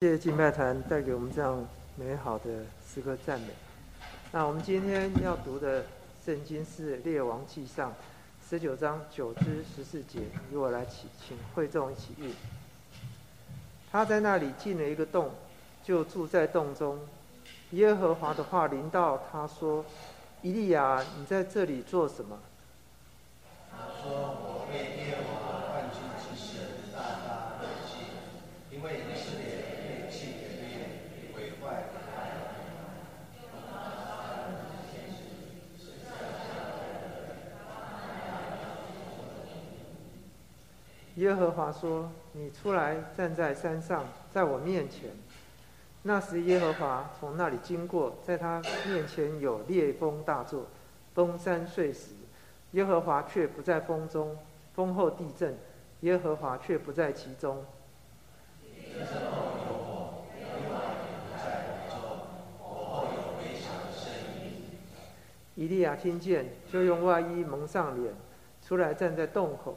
谢谢敬拜团带给我们这样美好的诗歌赞美。那我们今天要读的圣经是《列王记上》十九章九至十四节，由我来请请会众一起。他在那里进了一个洞，就住在洞中。耶和华的话临到他说：“伊利亚，你在这里做什么？”：“我为耶和华万军之神大发热心，因为以色列。”耶和华说：“你出来站在山上，在我面前。”那时耶和华从那里经过，在他面前有烈风大作，东山碎石。耶和华却不在风中，风后地震，耶和华却不在其中。以利亚听见，就用外衣蒙上脸，出来站在洞口。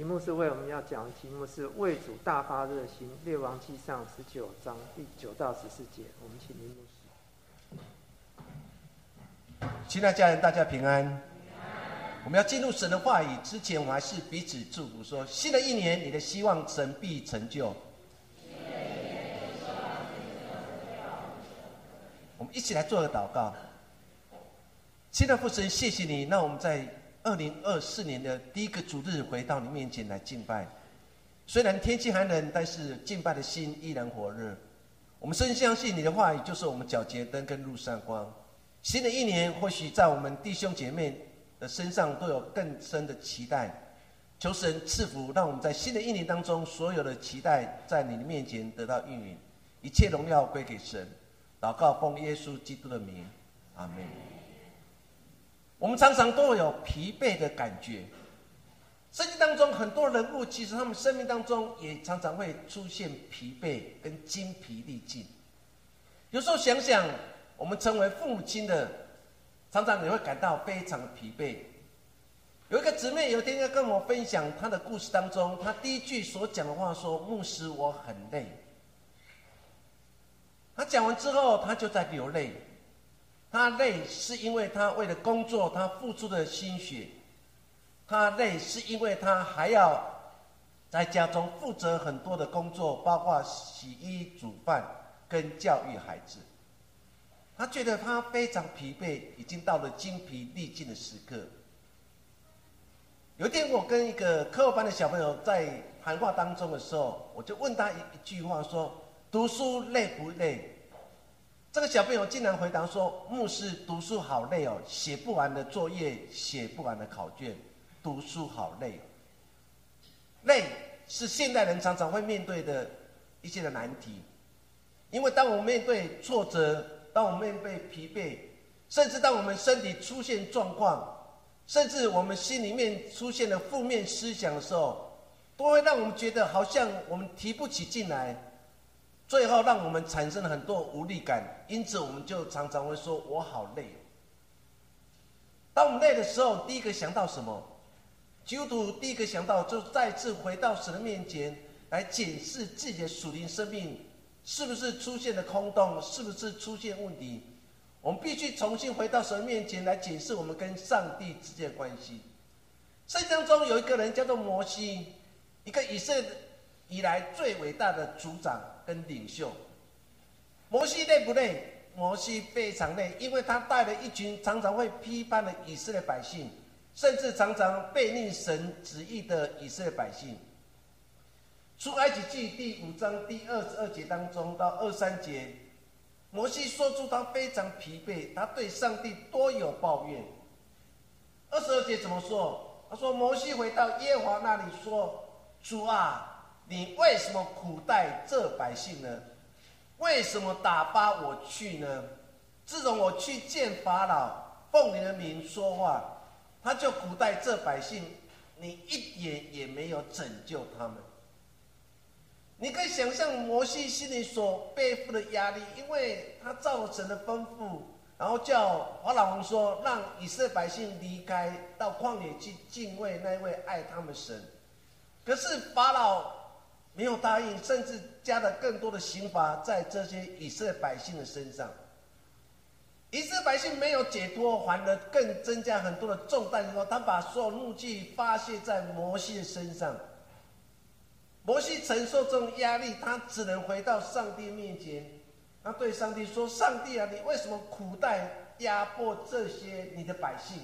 题目是为我们要讲的题目是为主大发热心，列王记上十九章第九到十四节。我们请林牧师。亲爱家人，大家平安。我们要进入神的话语之前，我们还是彼此祝福，说新的一年，你的希望神必成就。我们一起来做个祷告。亲爱的父神，谢谢你，那我们在。二零二四年的第一个主日，回到你面前来敬拜。虽然天气寒冷，但是敬拜的心依然火热。我们深相信你的话语就是我们皎洁灯跟路上光。新的一年，或许在我们弟兄姐妹的身上都有更深的期待。求神赐福，让我们在新的一年当中，所有的期待在你的面前得到应允，一切荣耀归给神。祷告奉耶稣基督的名，阿门。我们常常都有疲惫的感觉。圣经当中很多人物，其实他们生命当中也常常会出现疲惫跟精疲力尽。有时候想想，我们成为父母亲的，常常也会感到非常疲惫。有一个姊妹有天要跟我分享她的故事当中，她第一句所讲的话说：“牧师，我很累。”她讲完之后，她就在流泪。他累是因为他为了工作，他付出的心血；他累是因为他还要在家中负责很多的工作，包括洗衣、煮饭跟教育孩子。他觉得他非常疲惫，已经到了精疲力尽的时刻。有一天，我跟一个课后班的小朋友在谈话当中的时候，我就问他一一句话：说读书累不累？这个小朋友竟然回答说：“牧师读书好累哦，写不完的作业，写不完的考卷，读书好累。累是现代人常常会面对的一些的难题，因为当我们面对挫折，当我们面对疲惫，甚至当我们身体出现状况，甚至我们心里面出现了负面思想的时候，都会让我们觉得好像我们提不起劲来。”最后让我们产生了很多无力感，因此我们就常常会说：“我好累。”当我们累的时候，第一个想到什么？基督徒第一个想到就再次回到神的面前来检视自己的属灵生命，是不是出现了空洞？是不是出现问题？我们必须重新回到神面前来检视我们跟上帝之间的关系。圣经中有一个人叫做摩西，一个以色列以来最伟大的族长。跟领袖，摩西累不累？摩西非常累，因为他带了一群常常会批判的以色列百姓，甚至常常背逆神旨意的以色列百姓。出埃及记第五章第二十二节当中到二三节，摩西说出他非常疲惫，他对上帝多有抱怨。二十二节怎么说？他说：“摩西回到耶和华那里说，主啊。”你为什么苦待这百姓呢？为什么打发我去呢？自从我去见法老，奉你的名说话，他就苦待这百姓，你一点也没有拯救他们。你可以想象摩西心里所背负的压力，因为他造成的丰富，然后叫法老王说，让以色列百姓离开，到旷野去敬畏那位爱他们神。可是法老没有答应，甚至加了更多的刑罚在这些以色列百姓的身上。以色列百姓没有解脱，反而更增加很多的重担。说他把所有怒气发泄在摩西的身上，摩西承受这种压力，他只能回到上帝面前。他对上帝说：“上帝啊，你为什么苦待压迫这些你的百姓？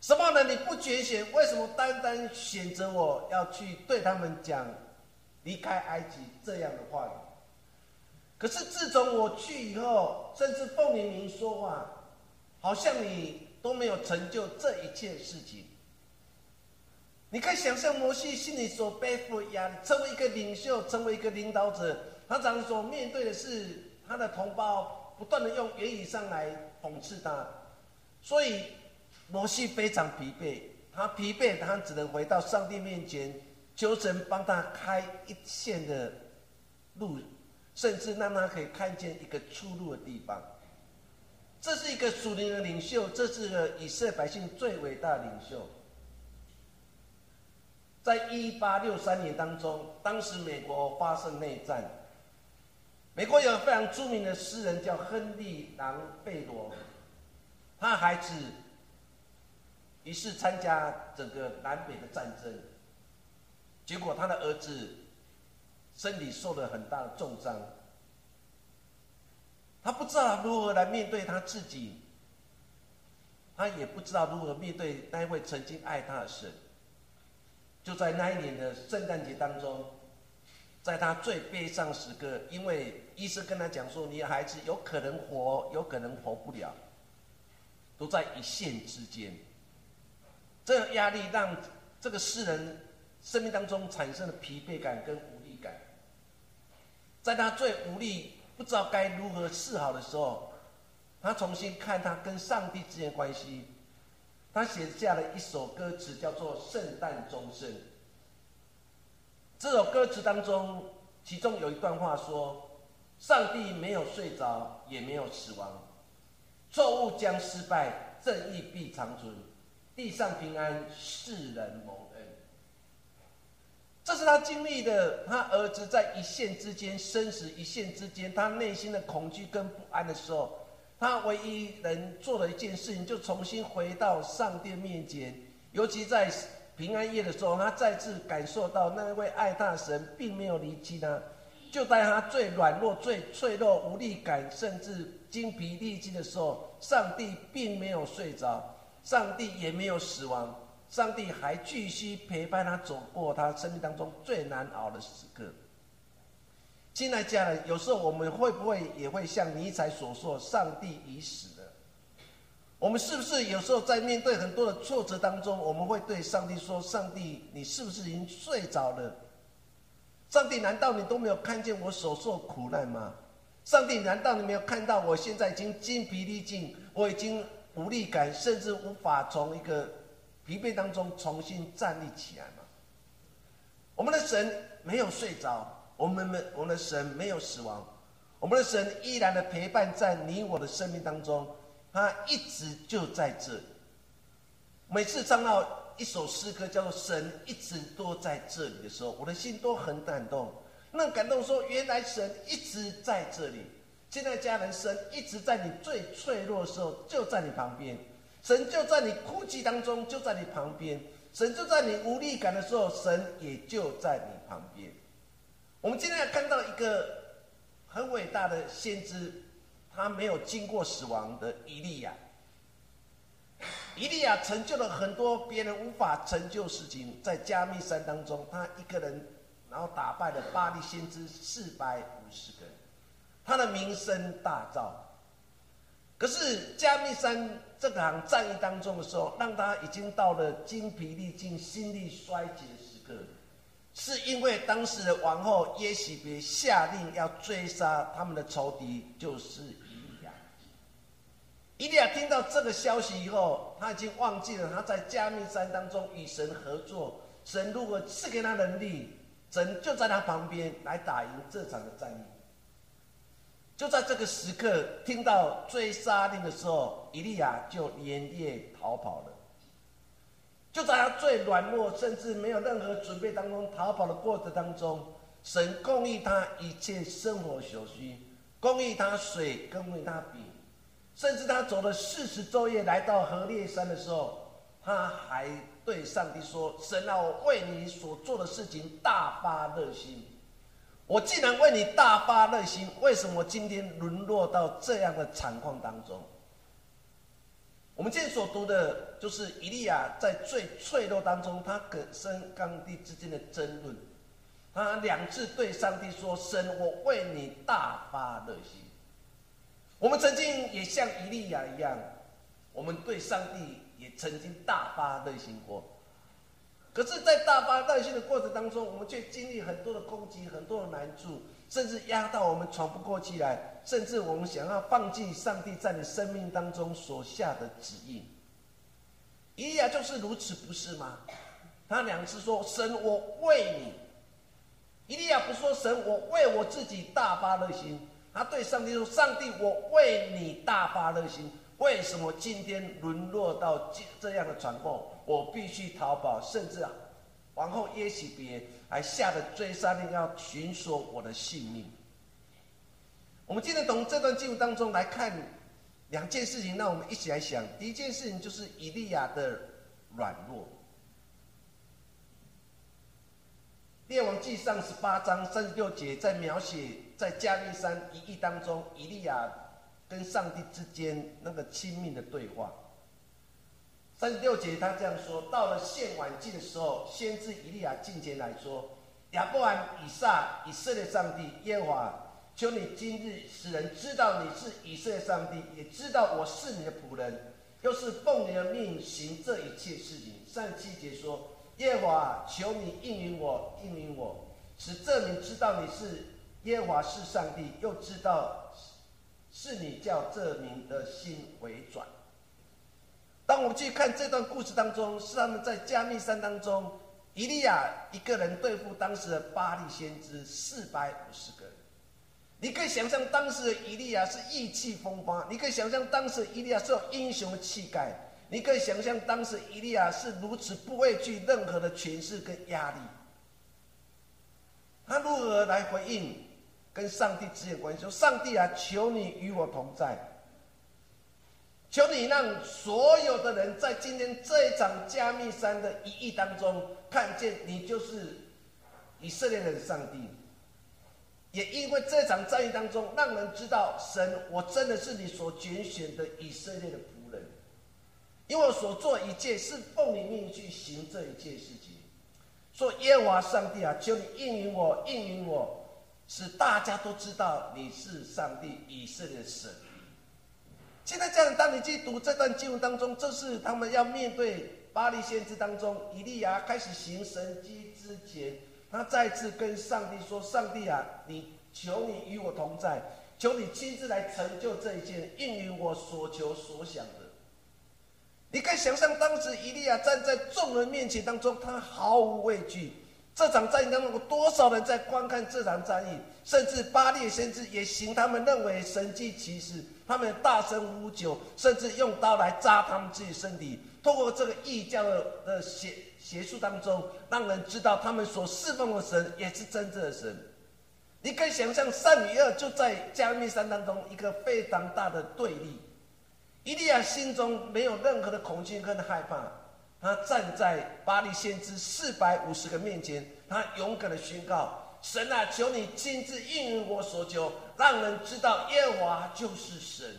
什么呢？你不拣选，为什么单单选择我要去对他们讲离开埃及这样的话语？”可是自从我去以后，甚至凤鸣鸣说话，好像你都没有成就这一切事情。你可以想象摩西心里所背负的压力，成为一个领袖，成为一个领导者，他常所面对的是他的同胞不断的用言语上来讽刺他，所以摩西非常疲惫，他疲惫，他只能回到上帝面前，求神帮他开一线的路。甚至让他可以看见一个出路的地方。这是一个属灵的领袖，这是个以色列百姓最伟大的领袖。在一八六三年当中，当时美国发生内战，美国有个非常著名的诗人叫亨利·朗贝罗，他孩子于是参加整个南北的战争，结果他的儿子。身体受了很大的重伤，他不知道如何来面对他自己，他也不知道如何面对那一位曾经爱他的神。就在那一年的圣诞节当中，在他最悲伤时刻，因为医生跟他讲说，你的孩子有可能活，有可能活不了，都在一线之间。这个压力让这个诗人生命当中产生的疲惫感跟无力感。在他最无力、不知道该如何是好的时候，他重新看他跟上帝之间关系。他写下了一首歌词，叫做《圣诞钟声》。这首歌词当中，其中有一段话说：“上帝没有睡着，也没有死亡，错误将失败，正义必长存，地上平安，世人谋。”这是他经历的，他儿子在一线之间，生死一线之间，他内心的恐惧跟不安的时候，他唯一能做的一件事情，就重新回到上帝面前。尤其在平安夜的时候，他再次感受到那位爱他的神并没有离弃他。就在他最软弱、最脆弱、无力感，甚至精疲力尽的时候，上帝并没有睡着，上帝也没有死亡。上帝还继续陪伴他走过他生命当中最难熬的时刻。亲爱家人，有时候我们会不会也会像尼采所说：“上帝已死了。”我们是不是有时候在面对很多的挫折当中，我们会对上帝说：“上帝，你是不是已经睡着了？”上帝，难道你都没有看见我所受苦难吗？上帝，难道你没有看到我现在已经精疲力尽，我已经无力感，甚至无法从一个。疲惫当中重新站立起来嘛？我们的神没有睡着，我们们我们的神没有死亡，我们的神依然的陪伴在你我的生命当中，他一直就在这里。每次唱到一首诗歌叫做《神一直都在这里》的时候，我的心都很感动。那感动说，原来神一直在这里。现在家人，神一直在你最脆弱的时候就在你旁边。神就在你哭泣当中，就在你旁边；神就在你无力感的时候，神也就在你旁边。我们今天要看到一个很伟大的先知，他没有经过死亡的以利亚。以利亚成就了很多别人无法成就事情，在加密山当中，他一个人，然后打败了巴利先知四百五十个人，他的名声大噪。可是加密山这场战役当中的时候，让他已经到了精疲力尽、心力衰竭时刻，是因为当时的王后耶喜别下令要追杀他们的仇敌，就是以利亚。伊利亚听到这个消息以后，他已经忘记了他在加密山当中与神合作，神如果赐给他能力，神就在他旁边来打赢这场的战役。就在这个时刻，听到追杀令的时候，以利亚就连夜逃跑了。就在他最软弱，甚至没有任何准备当中逃跑的过程当中，神供应他一切生活所需，供应他水，供应他饼，甚至他走了四十昼夜来到河烈山的时候，他还对上帝说：“神啊，我为你所做的事情大发热心。”我既然为你大发热心，为什么今天沦落到这样的惨况当中？我们今天所读的，就是以利亚在最脆弱当中，他跟生刚地之间的争论。他两次对上帝说：“神，我为你大发热心。”我们曾经也像以利亚一样，我们对上帝也曾经大发热心过。可是，在大发热心的过程当中，我们却经历很多的攻击，很多的难处，甚至压到我们喘不过气来，甚至我们想要放弃上帝在你生命当中所下的旨意。以利亚就是如此，不是吗？他两次说：“神，我为你。”以利亚不说：“神，我为我自己大发热心。”他对上帝说：“上帝，我为你大发热心。为什么今天沦落到这这样的状况？”我必须逃跑，甚至啊，王后耶喜别还下了追杀令，要寻索我的性命。我们今天从这段经文当中来看两件事情，让我们一起来想。第一件事情就是以利亚的软弱。列王记上十八章三十六节，在描写在加利山一役当中，以利亚跟上帝之间那个亲密的对话。三十六节，他这样说：到了献晚祭的时候，先知以利亚进前来说：“亚伯兰、以撒、以色列上帝耶和华，求你今日使人知道你是以色列上帝，也知道我是你的仆人，又是奉你的命行这一切事情。”三十七节说：“耶和华，求你应允我，应允我，使证明知道你是耶和华是上帝，又知道是你叫这名的心回转。”当我们去看这段故事当中，是他们在加密山当中，以利亚一个人对付当时的巴利先知四百五十个人。你可以想象当时的以利亚是意气风发，你可以想象当时以利亚是有英雄的气概，你可以想象当时以利亚是如此不畏惧任何的权势跟压力。他如何来回应跟上帝之间关系？说：“上帝啊，求你与我同在。”求你让所有的人在今天这一场加密山的一役当中，看见你就是以色列的上帝。也因为这场战役当中，让人知道神，我真的是你所拣选的以色列的仆人。因为我所做一切是奉你命去行这一件事情。说耶和华上帝啊，求你应允我，应允我，使大家都知道你是上帝以色列的神。现在这样，当你去读这段经文当中，这是他们要面对巴黎先知当中，以利亚开始行神迹之前，他再次跟上帝说：“上帝啊，你求你与我同在，求你亲自来成就这一件，应允我所求所想的。”你可以想象，当时以利亚站在众人面前当中，他毫无畏惧。这场战役当中，有多少人在观看这场战役？甚至巴列先知也行他们认为神迹奇事，他们大声呼救，甚至用刀来扎他们自己身体。通过这个异教的的邪邪术当中，让人知道他们所侍奉的神也是真正的神。你可以想象，善与恶就在加密山当中一个非常大的对立。伊利亚心中没有任何的恐惧跟害怕。他站在巴黎先知四百五十个面前，他勇敢的宣告：“神啊，求你亲自应允我所求，让人知道耶和华就是神。”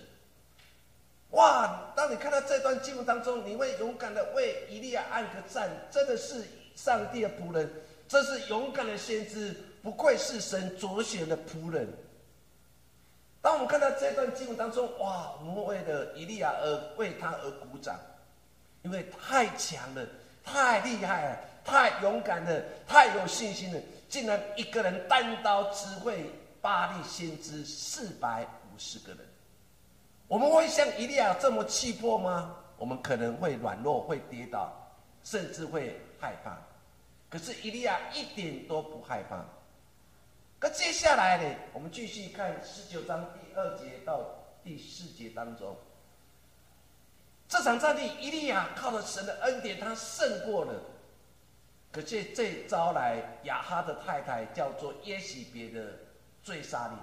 哇！当你看到这段经文当中，你会勇敢的为以利亚按个赞，真的是上帝的仆人，这是勇敢的先知，不愧是神卓选的仆人。当我们看到这段经文当中，哇！我们为了以利亚而为他而鼓掌。因为太强了，太厉害了，太勇敢了，太有信心了，竟然一个人单刀指挥巴黎先知四百五十个人。我们会像伊利亚这么气魄吗？我们可能会软弱，会跌倒，甚至会害怕。可是伊利亚一点都不害怕。可接下来呢？我们继续看十九章第二节到第四节当中，这场战役，伊利亚靠着神的恩典，他胜过了。可是这招来亚哈的太太叫做耶喜别的追杀令。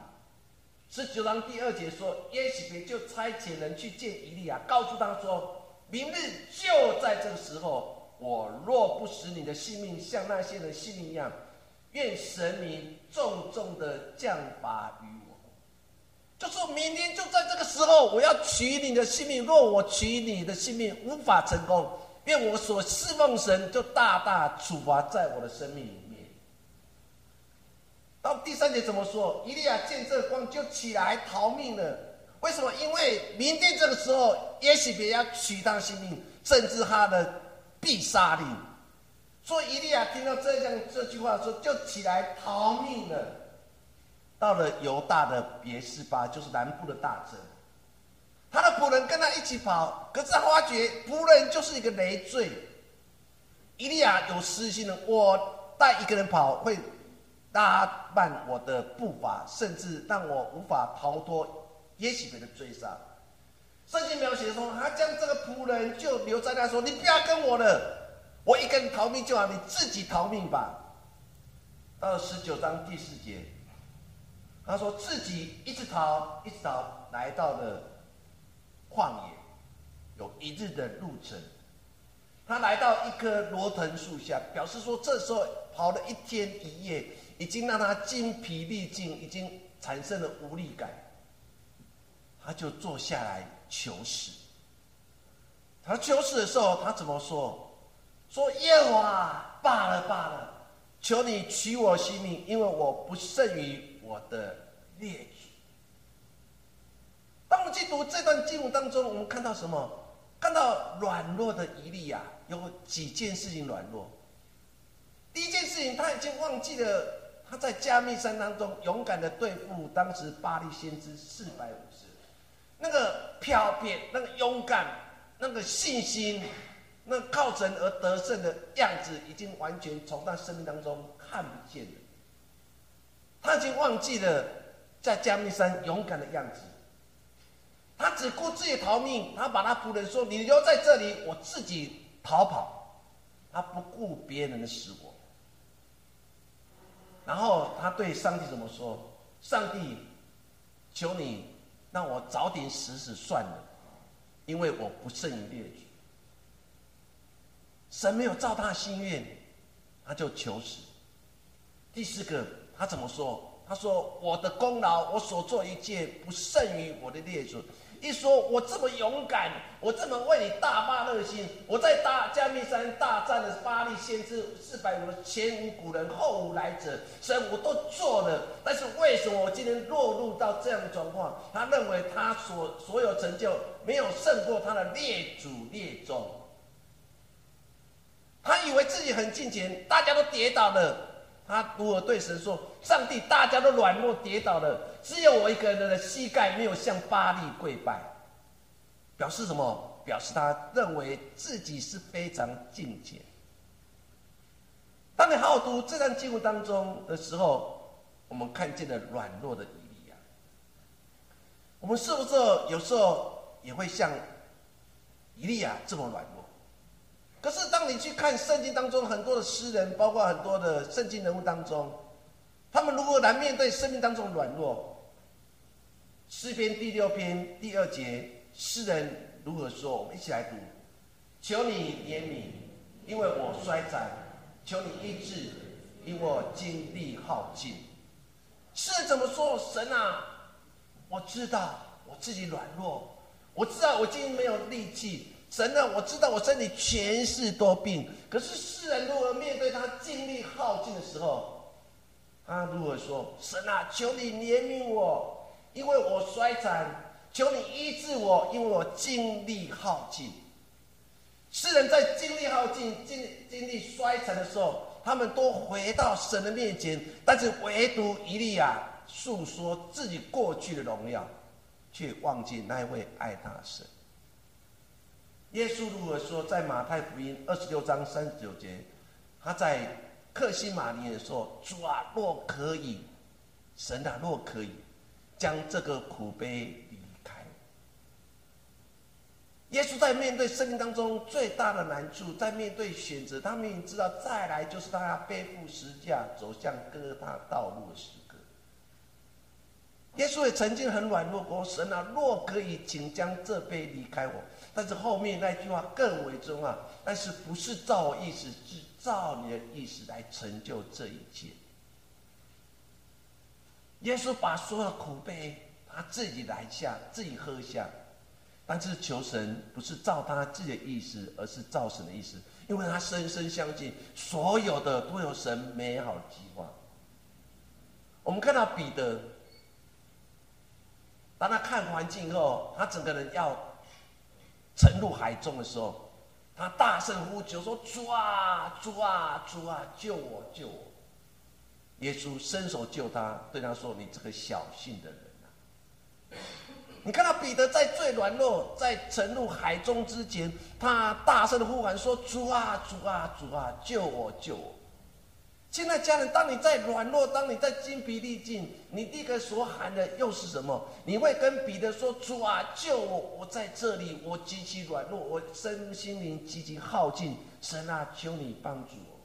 十九章第二节说，耶喜别就差遣人去见以利亚，告诉他说：“明日就在这个时候，我若不使你的性命像那些人性命一样，愿神明重重的降罚于我。”就说明天就在这个时候，我要取你的性命。若我取你的性命无法成功，愿我所侍奉神就大大处罚在我的生命里面。到第三节怎么说？伊利亚见这光就起来逃命了。为什么？因为明天这个时候，也许别要取他性命，甚至他的必杀令。所以伊利亚听到这样这句话说，就起来逃命了。到了犹大的别是巴，就是南部的大城。他的仆人跟他一起跑，可是他发觉仆人就是一个累赘。伊利亚有私心的，我带一个人跑会。拉慢我的步伐，甚至让我无法逃脱耶喜别的追杀。圣经描写说，他将这个仆人就留在那，说：“你不要跟我了，我一个人逃命就好，你自己逃命吧。”到了十九章第四节，他说自己一直逃，一直逃，来到了旷野，有一日的路程。他来到一棵罗藤树下，表示说这时候跑了一天一夜。已经让他精疲力尽，已经产生了无力感，他就坐下来求死。他求死的时候，他怎么说？说耶和华罢了罢了，求你取我性命，因为我不胜于我的列祖。当我们去读这段经文当中，我们看到什么？看到软弱的伊利亚有几件事情软弱。第一件事情，他已经忘记了。他在加密山当中勇敢的对付当时巴黎先知四百五十，那个飘撇，那个勇敢，那个信心，那靠神而得胜的样子，已经完全从他生命当中看不见了。他已经忘记了在加密山勇敢的样子，他只顾自己逃命，他把他仆人说：“你留在这里，我自己逃跑。”他不顾别人的死活。然后他对上帝怎么说？上帝，求你让我早点死死算了，因为我不胜于列举。神没有照他的心愿，他就求死。第四个，他怎么说？他说：“我的功劳，我所做一切，不胜于我的列祖。”一说，我这么勇敢，我这么为你大发热心，我在大加密山大战的巴黎先知四百五前无古人后无来者，虽然我都做了，但是为什么我今天落入到这样的状况？他认为他所所有成就没有胜过他的列祖列宗，他以为自己很近前，大家都跌倒了。他如何对神说：“上帝，大家都软弱跌倒了，只有我一个人的膝盖没有向巴利跪拜。”表示什么？表示他认为自己是非常境界。当你好好读这段经文当中的时候，我们看见了软弱的以利亚。我们是不是有时候也会像以利亚这么软弱？可是，当你去看圣经当中很多的诗人，包括很多的圣经人物当中，他们如何来面对生命当中的软弱？诗篇第六篇第二节，诗人如何说？我们一起来读：求你怜悯，因为我衰残；求你医治，因为我精力耗尽。诗人怎么说？神啊，我知道我自己软弱，我知道我今天没有力气。神啊？我知道我身体全是多病，可是世人如何面对他精力耗尽的时候，他如何说：“神啊，求你怜悯我，因为我衰残；求你医治我，因为我精力耗尽。”世人在精力耗尽、精精力衰残的时候，他们都回到神的面前，但是唯独以利亚诉说自己过去的荣耀。却忘记那位爱他的神。耶稣如何说？在马太福音二十六章三十九节，他在克西玛尼的说：“主啊，若可以，神啊，若可以，将这个苦悲离开。”耶稣在面对生命当中最大的难处，在面对选择，他明明知道再来就是他要背负十架，走向哥他道路时。耶稣也曾经很软弱过：“神啊，若可以，请将这杯离开我。”但是后面那句话更为重要，但是不是照我意思，是照你的意思来成就这一切。耶稣把所有的苦悲他自己来下，自己喝下，但是求神不是照他自己的意思，而是照神的意思，因为他深深相信所有的都有神美好的计划。我们看到彼得，当他看环境后，他整个人要。沉入海中的时候，他大声呼救说：“主啊，主啊，主啊，救我，救我！”耶稣伸手救他，对他说：“你这个小信的人啊！”你看到彼得在最软弱、在沉入海中之前，他大声的呼喊说：“主啊，主啊，主啊，救我，救我！”现在家人，当你在软弱，当你在精疲力尽，你第一个所喊的又是什么？你会跟彼得说：“主啊，救我！我在这里，我极其软弱，我身心灵极其耗尽。神啊，求你帮助我。”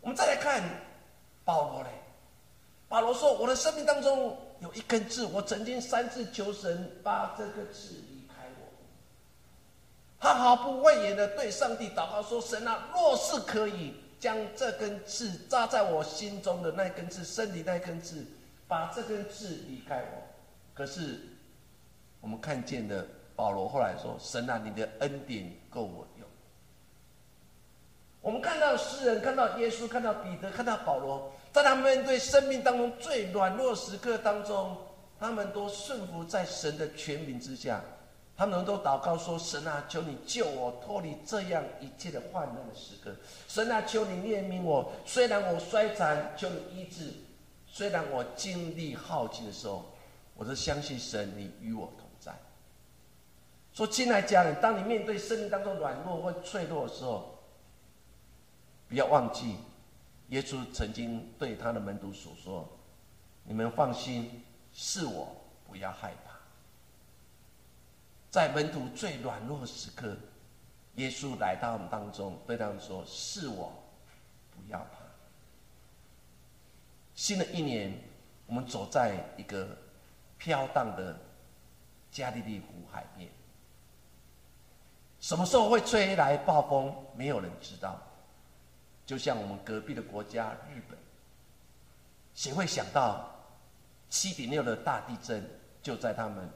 我们再来看保罗嘞。保罗说：“我的生命当中有一根刺，我曾经三次求神把这个刺离开我。”他毫不讳言的对上帝祷告说：“神啊，若是可以。”将这根刺扎在我心中的那根刺，身体那根刺，把这根刺离开我。可是，我们看见的保罗后来说：“神啊，你的恩典够我用。”我们看到诗人，看到耶稣，看到彼得，看到保罗，在他们面对生命当中最软弱时刻当中，他们都顺服在神的权柄之下。他们都祷告说：“神啊，求你救我脱离这样一切的患难的时刻。神啊，求你怜悯我。虽然我衰残，求你医治；虽然我精力耗尽的时候，我都相信神，你与我同在。”说，亲爱家人，当你面对生命当中软弱或脆弱的时候，不要忘记，耶稣曾经对他的门徒所说：“你们放心，是我，不要害怕。”在门徒最软弱的时刻，耶稣来到我们当中，对他们说：“是我，不要怕。”新的一年，我们走在一个飘荡的加利利湖海面。什么时候会吹来暴风？没有人知道。就像我们隔壁的国家日本，谁会想到七点六的大地震就在他们？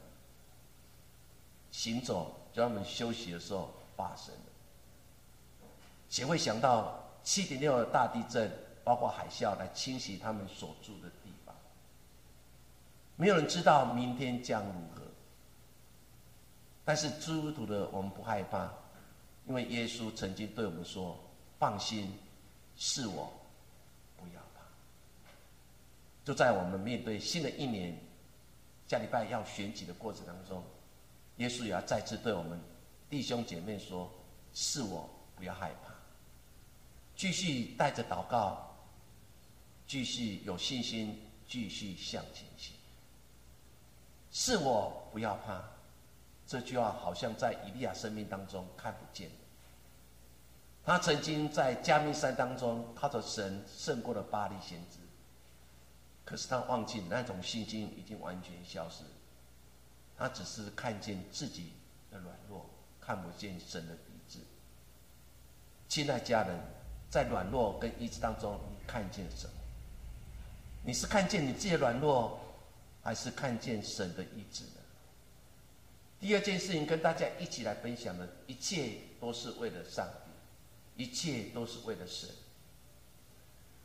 行走，叫他们休息的时候发生的。谁会想到七点六的大地震，包括海啸来侵袭他们所住的地方？没有人知道明天将如何。但是基督徒的我们不害怕，因为耶稣曾经对我们说：“放心，是我，不要怕。”就在我们面对新的一年，下礼拜要选举的过程当中。耶稣也要再次对我们弟兄姐妹说：“是我，不要害怕，继续带着祷告，继续有信心，继续向前行。是我，不要怕。”这句话好像在以利亚生命当中看不见。他曾经在加密山当中靠着神胜过了巴黎先知，可是他忘记那种信心已经完全消失。他只是看见自己的软弱，看不见神的意志。亲爱家人，在软弱跟意志当中，你看见什么？你是看见你自己的软弱，还是看见神的意志呢？第二件事情，跟大家一起来分享的，一切都是为了上帝，一切都是为了神。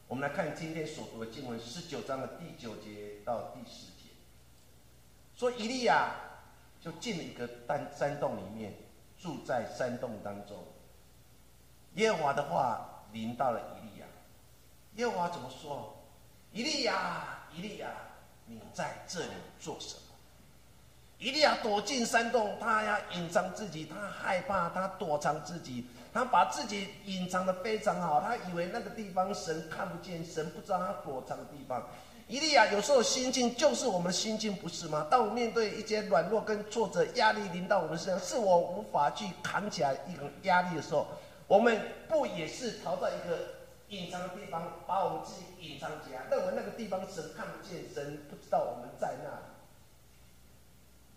我们来看今天所读的经文，十九章的第九节到第十。说以利亚就进了一个山山洞里面，住在山洞当中。耶和华的话临到了伊利亚，耶和华怎么说？伊利亚，伊利亚，你在这里做什么？伊利亚躲进山洞，他要隐藏自己，他害怕，他躲藏自己，他把自己隐藏的非常好，他以为那个地方神看不见，神不知道他躲藏的地方。伊利亚有时候心境就是我们的心境，不是吗？当我面对一些软弱跟挫折、压力临到我们身上，是我无法去扛起来一个压力的时候，我们不也是逃到一个隐藏的地方，把我们自己隐藏起来，认为那个地方神看不见，神不知道我们在那里。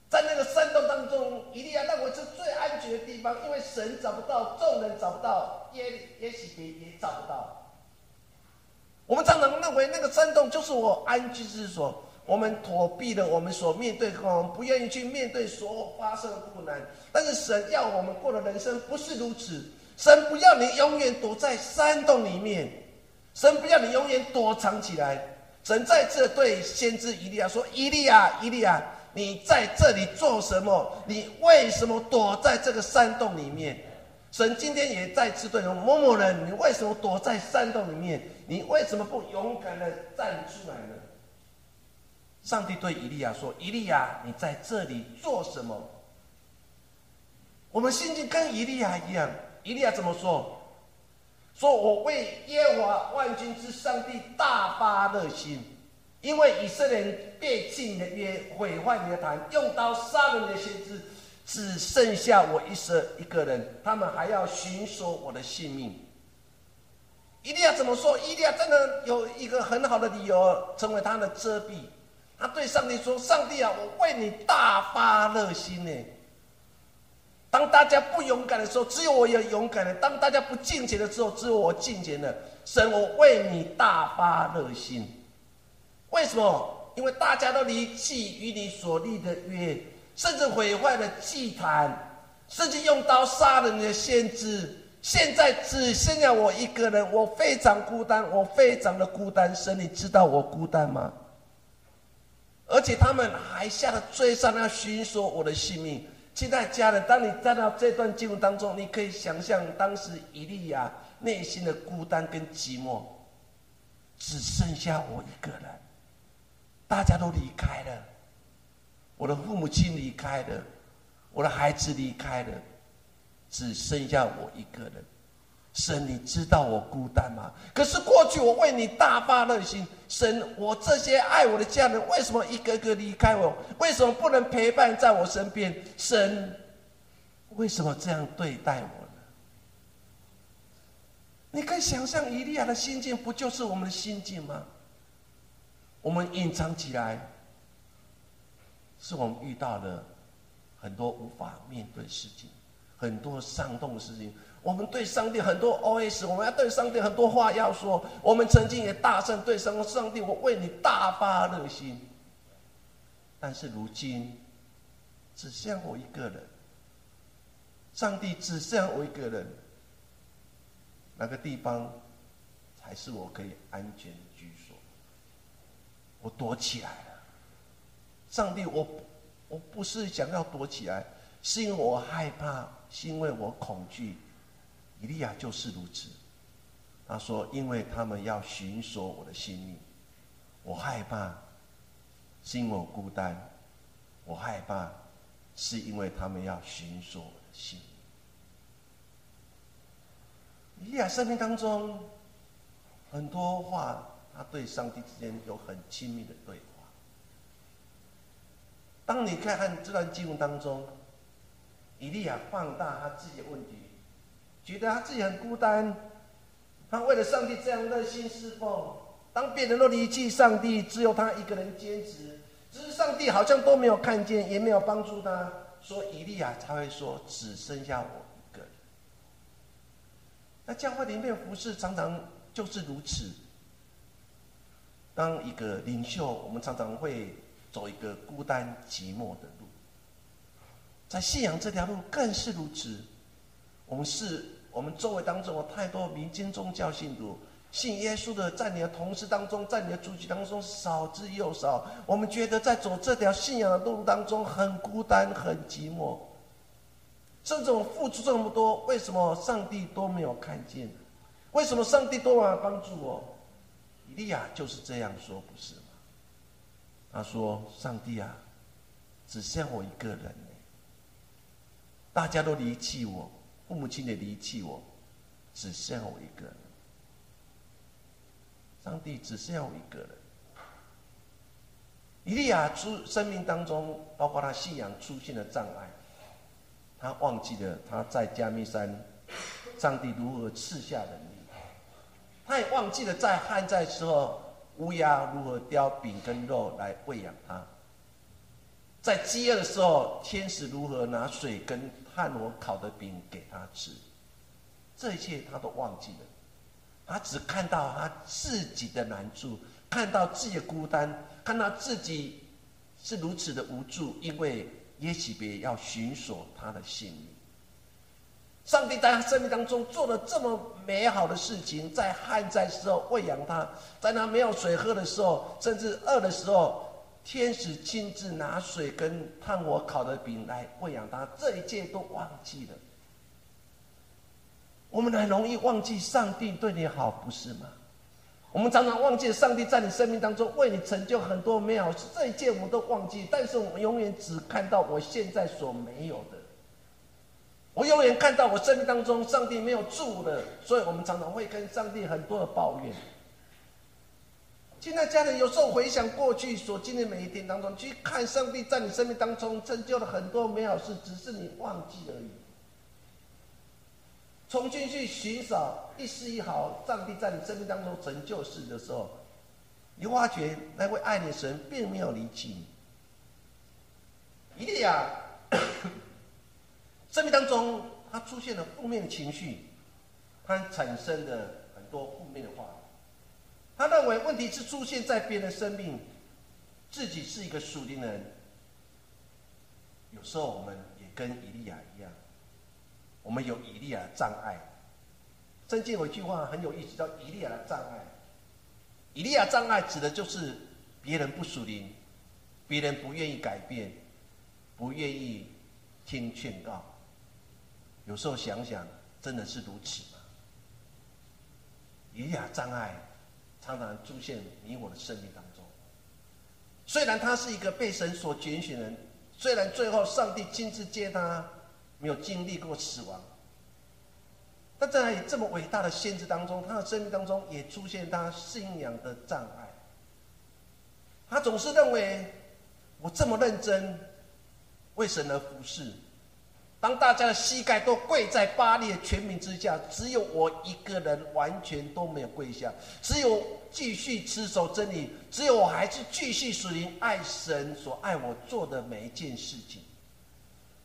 在那个山洞当中，伊利亚认为是最安全的地方，因为神找不到，众人找不到，耶耶西别也找不到。我们常常认为那个山洞就是我安居之所，我们躲避了我们所面对，我们不愿意去面对所发生的困难。但是神要我们过的人生不是如此，神不要你永远躲在山洞里面，神不要你永远躲藏起来。神在这对先知以利亚说：“以利亚，以利亚，你在这里做什么？你为什么躲在这个山洞里面？”神今天也再次对某某人：“你为什么躲在山洞里面？”你为什么不勇敢的站出来呢？上帝对以利亚说：“以利亚，你在这里做什么？”我们心境跟以利亚一样。以利亚怎么说？说我为耶和华万军之上帝大发热心，因为以色列人背弃你的约，毁坏你的坛，用刀杀了你的先知，只剩下我一舍一个人，他们还要寻索我的性命。一定要怎么说？伊利亚真的有一个很好的理由成为他的遮蔽。他对上帝说：“上帝啊，我为你大发热心呢。当大家不勇敢的时候，只有我有勇敢的；当大家不敬虔的时候，只有我敬虔的。神，我为你大发热心。为什么？因为大家都离弃与你所立的约，甚至毁坏了祭坛，甚至用刀杀了你的先知。”现在只剩下我一个人，我非常孤单，我非常的孤单。神，你知道我孤单吗？而且他们还下了追上，要寻索我的性命。亲爱家人，当你站到这段经文当中，你可以想象当时以利亚内心的孤单跟寂寞。只剩下我一个人，大家都离开了，我的父母亲离开了，我的孩子离开了。只剩下我一个人，神，你知道我孤单吗？可是过去我为你大发热心，神，我这些爱我的家人为什么一个个离开我？为什么不能陪伴在我身边？神，为什么这样对待我呢？你可以想象以利亚的心境，不就是我们的心境吗？我们隐藏起来，是我们遇到了很多无法面对事情。很多伤痛的事情，我们对上帝很多 OS，我们要对上帝很多话要说。我们曾经也大声对上上帝，我为你大发热心。但是如今，只剩我一个人。上帝只剩我一个人，哪个地方才是我可以安全的居所？我躲起来了。上帝，我我不是想要躲起来，是因为我害怕。是因为我恐惧，以利亚就是如此。他说：“因为他们要寻索我的性命，我害怕，是因为我孤单，我害怕，是因为他们要寻索我的性命。”以利亚生命当中很多话，他对上帝之间有很亲密的对话。当你看看这段经文当中。以利亚放大他自己的问题，觉得他自己很孤单。他为了上帝这样热心侍奉，当别人都离弃上帝，只有他一个人坚持。只是上帝好像都没有看见，也没有帮助他。所以利亚才会说：“只剩下我一个人。”那教会里面服侍常常就是如此。当一个领袖，我们常常会走一个孤单寂寞的。在信仰这条路更是如此。我们是我们周围当中有太多民间宗教信徒，信耶稣的，在你的同事当中，在你的族群当中少之又少。我们觉得在走这条信仰的路当中很孤单、很寂寞。甚至我付出这么多，为什么上帝都没有看见？为什么上帝都没有帮助我？以利亚就是这样说，不是吗？他说：“上帝啊。”只剩我一个人大家都离弃我，父母亲也离弃我，只剩我一个人。上帝只剩下我一个人。以利亚出生命当中，包括他信仰出现的障碍，他忘记了他在加密山，上帝如何赐下能力，他也忘记了在旱灾时候，乌鸦如何叼饼跟肉来喂养他，在饥饿的时候，天使如何拿水跟炭火烤的饼给他吃，这一切他都忘记了。他只看到他自己的难处，看到自己的孤单，看到自己是如此的无助，因为耶喜别要寻索他的性命。上帝在他生命当中做了这么美好的事情，在旱灾时候喂养他，在他没有水喝的时候，甚至饿的时候，天使亲自拿水跟炭火烤的饼来喂养他，这一切都忘记了。我们很容易忘记上帝对你好，不是吗？我们常常忘记上帝在你生命当中为你成就很多美好事，这一切我们都忘记。但是我们永远只看到我现在所没有的。我永远看到我生命当中上帝没有住的，所以我们常常会跟上帝很多的抱怨。现在家人有时候回想过去所经历每一天当中，去看上帝在你生命当中成就了很多美好事，只是你忘记而已。重新去寻找一丝一毫上帝在你生命当中成就事的时候，你发觉那位爱你的神并没有离弃你。伊利亚 生命当中他出现了负面情绪，他产生了很多负面的话。他认为问题是出现在别人生命，自己是一个属灵人。有时候我们也跟以利亚一样。我们有以利亚的障碍。圣经有一句话很有意思，叫“以利亚的障碍”。以利亚障碍指的就是别人不属灵，别人不愿意改变，不愿意听劝告。有时候想想，真的是如此吗？以利亚障碍常常出现你我的生命当中。虽然他是一个被神所拣选的人，虽然最后上帝亲自接他。没有经历过死亡，但在这么伟大的先知当中，他的生命当中也出现他信仰的障碍。他总是认为，我这么认真为神而服侍，当大家的膝盖都跪在巴列全民之下，只有我一个人完全都没有跪下，只有继续持守真理，只有我还是继续属灵爱神所爱我做的每一件事情。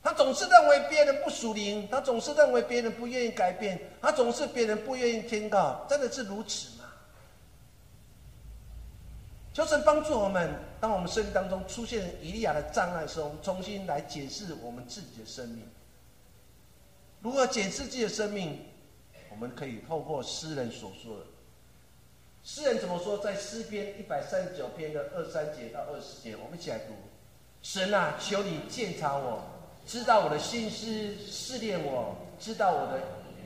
他总是认为别人不属灵，他总是认为别人不愿意改变，他总是别人不愿意听告，真的是如此吗？求神帮助我们，当我们生命当中出现以利亚的障碍时候，我们重新来解释我们自己的生命。如何检视自己的生命？我们可以透过诗人所说的。诗人怎么说？在诗篇一百三十九篇的二三节到二十节，我们一起来读：神啊，求你鉴察我。知道我的心思，试炼我，知道我的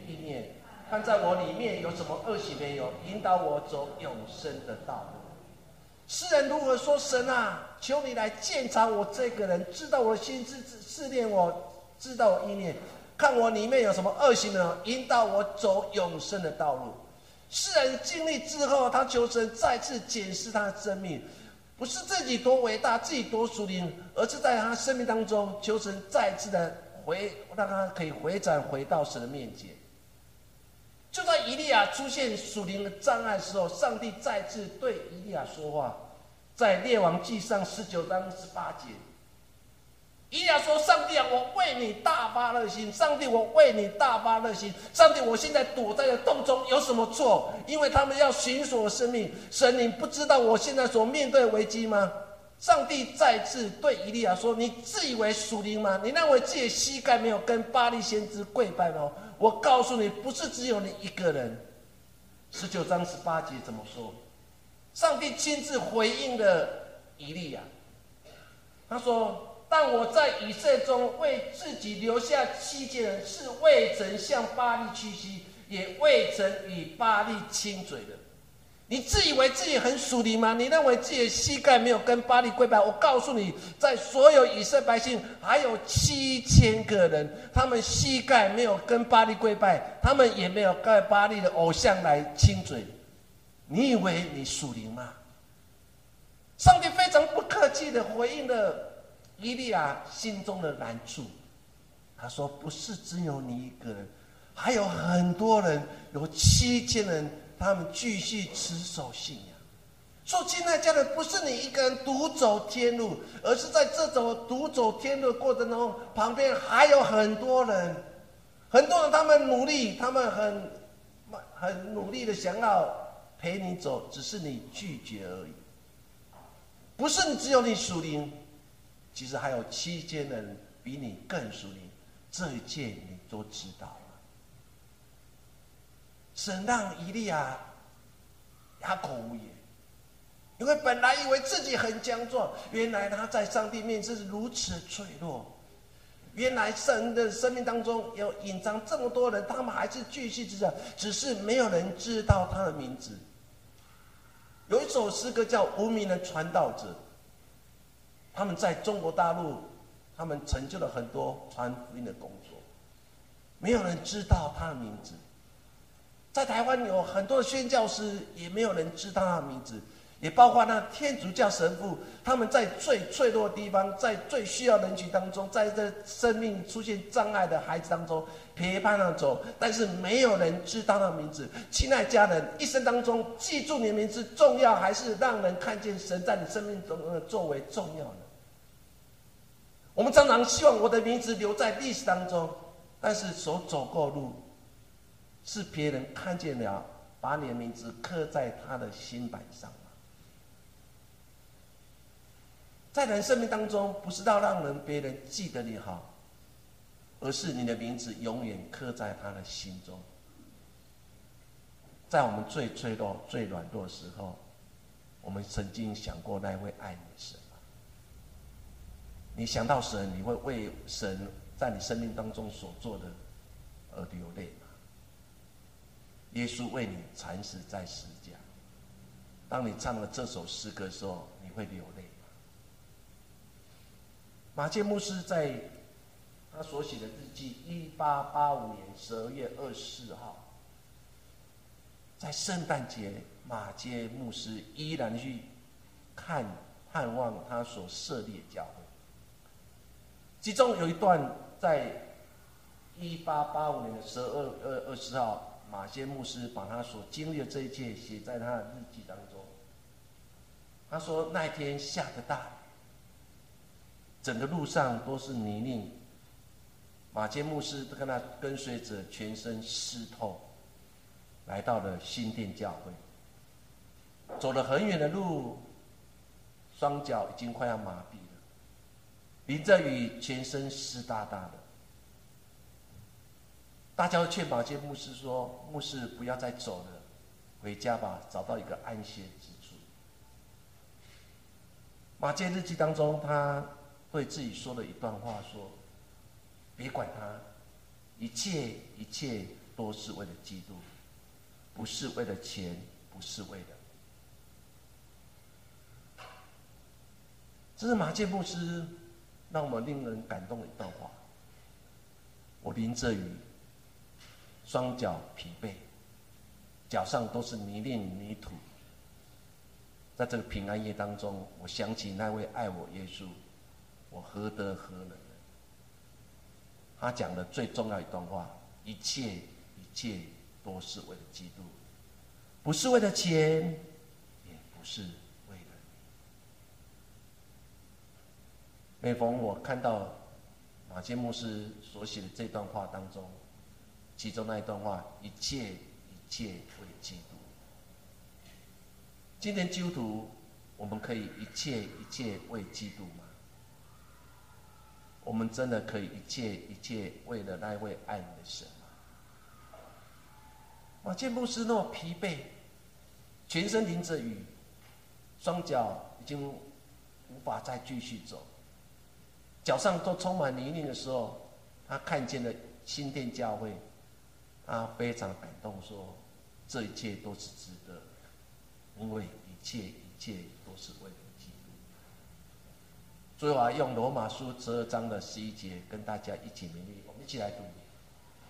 意念，看在我里面有什么恶习没有，引导我走永生的道路。诗人如何说神啊？求你来鉴察我这个人，知道我的心思，试炼我，知道我意念，看我里面有什么恶行没有，引导我走永生的道路。世人经历之后，他求神再次检视他的生命。不是自己多伟大，自己多属灵，而是在他生命当中求神再次的回，让他可以回转回到神的面前。就在以利亚出现属灵的障碍时候，上帝再次对以利亚说话，在列王记上十九章十八节。伊利亚说：“上帝啊，我为你大发热心。上帝，我为你大发热心。上帝，我现在躲在了洞中，有什么错？因为他们要寻索生命。神，你不知道我现在所面对危机吗？”上帝再次对以利亚说：“你自以为属灵吗？你认为自己的膝盖没有跟巴利先知跪拜吗？我告诉你，不是只有你一个人。”十九章十八节怎么说？上帝亲自回应了以利亚，他说。但我在以色列中为自己留下七千人，是未曾向巴利屈膝，也未曾与巴利亲嘴的。你自以为自己很属灵吗？你认为自己的膝盖没有跟巴黎跪拜？我告诉你，在所有以色列百姓，还有七千个人，他们膝盖没有跟巴黎跪拜，他们也没有跟巴黎的偶像来亲嘴。你以为你属灵吗？上帝非常不客气的回应了伊利亚心中的难处。他说：“不是只有你一个人，还有很多人，有七千人。”他们继续持守信仰，说：“亲爱家人，不是你一个人独走天路，而是在这种独走天路的过程中，旁边还有很多人，很多人他们努力，他们很很努力的想要陪你走，只是你拒绝而已。不是你只有你属灵，其实还有七千人比你更属灵，这一切你都知道了。”神让以利亚哑口无言，因为本来以为自己很强壮，原来他在上帝面前是如此脆弱。原来神的生命当中有隐藏这么多人，他们还是继续知道，只是没有人知道他的名字。有一首诗歌叫《无名的传道者》，他们在中国大陆，他们成就了很多传福音的工作，没有人知道他的名字。在台湾有很多的宣教师，也没有人知道他的名字，也包括那天主教神父，他们在最脆弱的地方，在最需要人群当中，在这生命出现障碍的孩子当中陪伴他走，但是没有人知道他的名字。亲爱家人，一生当中记住你的名字重要，还是让人看见神在你生命中的作为重要呢？我们常常希望我的名字留在历史当中，但是所走过路。是别人看见了，把你的名字刻在他的心板上？在人生命当中，不是要让人别人记得你好，而是你的名字永远刻在他的心中。在我们最脆弱、最软弱的时候，我们曾经想过那位爱你的神？你想到神，你会为神在你生命当中所做的而流泪。耶稣为你惨死在十架。当你唱了这首诗歌的时候，你会流泪吗？马建牧师在他所写的日记，一八八五年十二月二十四号，在圣诞节，马街牧师依然去看盼望他所设立的教会。其中有一段，在一八八五年的十二二二十号。马歇牧师把他所经历的这一切写在他的日记当中。他说那一天下的大雨，整个路上都是泥泞。马歇牧师跟他跟随者全身湿透，来到了新店教会。走了很远的路，双脚已经快要麻痹了，淋着雨，全身湿哒哒的。大家劝马街牧师说：“牧师不要再走了，回家吧，找到一个安歇之处。”马街日记当中，他对自己说了一段话：“说，别管他，一切一切都是为了基督，不是为了钱，不是为了。”这是马建牧师让我们令人感动的一段话。我淋着雨。双脚疲惫，脚上都是泥泞泥土。在这个平安夜当中，我想起那位爱我耶稣，我何德何能？他讲的最重要一段话：一切一切都是为了基督，不是为了钱，也不是为了你。每逢我看到马坚牧师所写的这段话当中，其中那一段话：“一切一切为基督。”今天基督徒，我们可以一切一切为基督吗？我们真的可以一切一切为了那位爱你的神吗？马建牧师那么疲惫，全身淋着雨，双脚已经无法再继续走，脚上都充满泥泞的时候，他看见了新店教会。他非常感动，说：“这一切都是值得。”因为一切一切都是为了基督。最后啊，用罗马书十二章的十一节跟大家一起勉励，我们一起来读：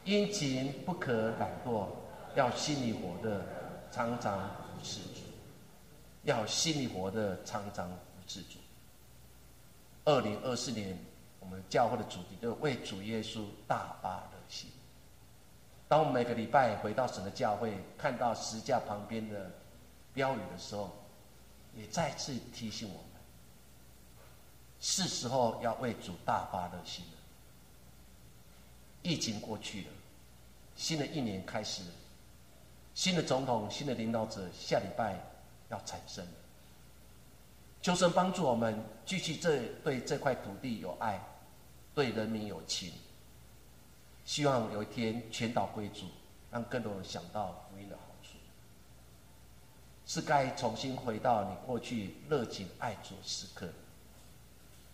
殷勤不可懒惰，要心里活的常常服侍主，要心里活的常常服侍主。二零二四年，我们教会的主题就是为主耶稣大发热心。当我们每个礼拜回到神的教会，看到十字架旁边的标语的时候，也再次提醒我们：是时候要为主大发热心了。疫情过去了，新的一年开始了，新的总统、新的领导者下礼拜要产生了。求神帮助我们继续这对这块土地有爱，对人民有情。希望有一天全岛归主，让更多人想到福音的好处。是该重新回到你过去热情爱主时刻，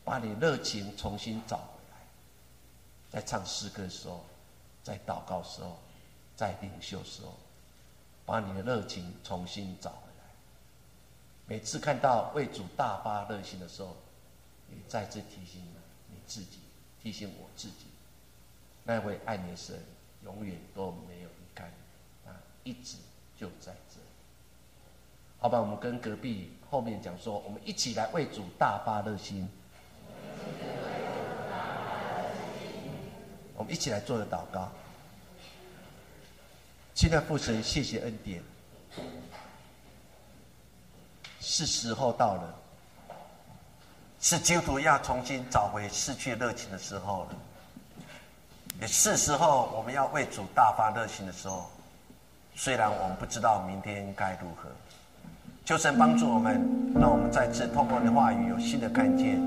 把你热情重新找回来。在唱诗歌的时候，在祷告的时候，在领袖的时候，把你的热情重新找。每次看到为主大发热心的时候，你再次提醒你自己，提醒我自己，那位爱你的神永远都没有离开你，啊，一直就在这里。好吧，我们跟隔壁后面讲说，我们一起来为主大发热心。我们一起来做个祷告。亲爱的父神，谢谢恩典。是时候到了，是基督徒要重新找回失去热情的时候了。也是时候我们要为主大发热情的时候。虽然我们不知道明天该如何，求神帮助我们，让我们再次透过你的话语有新的看见，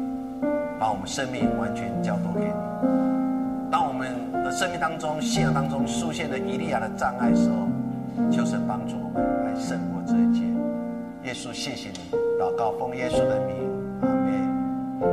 把我们生命完全交托给你。当我们的生命当中、信仰当中出现了伊利亚的障碍时候，求神帮助我们来胜过这一切。耶稣，谢谢你，祷告奉耶稣的名，阿门。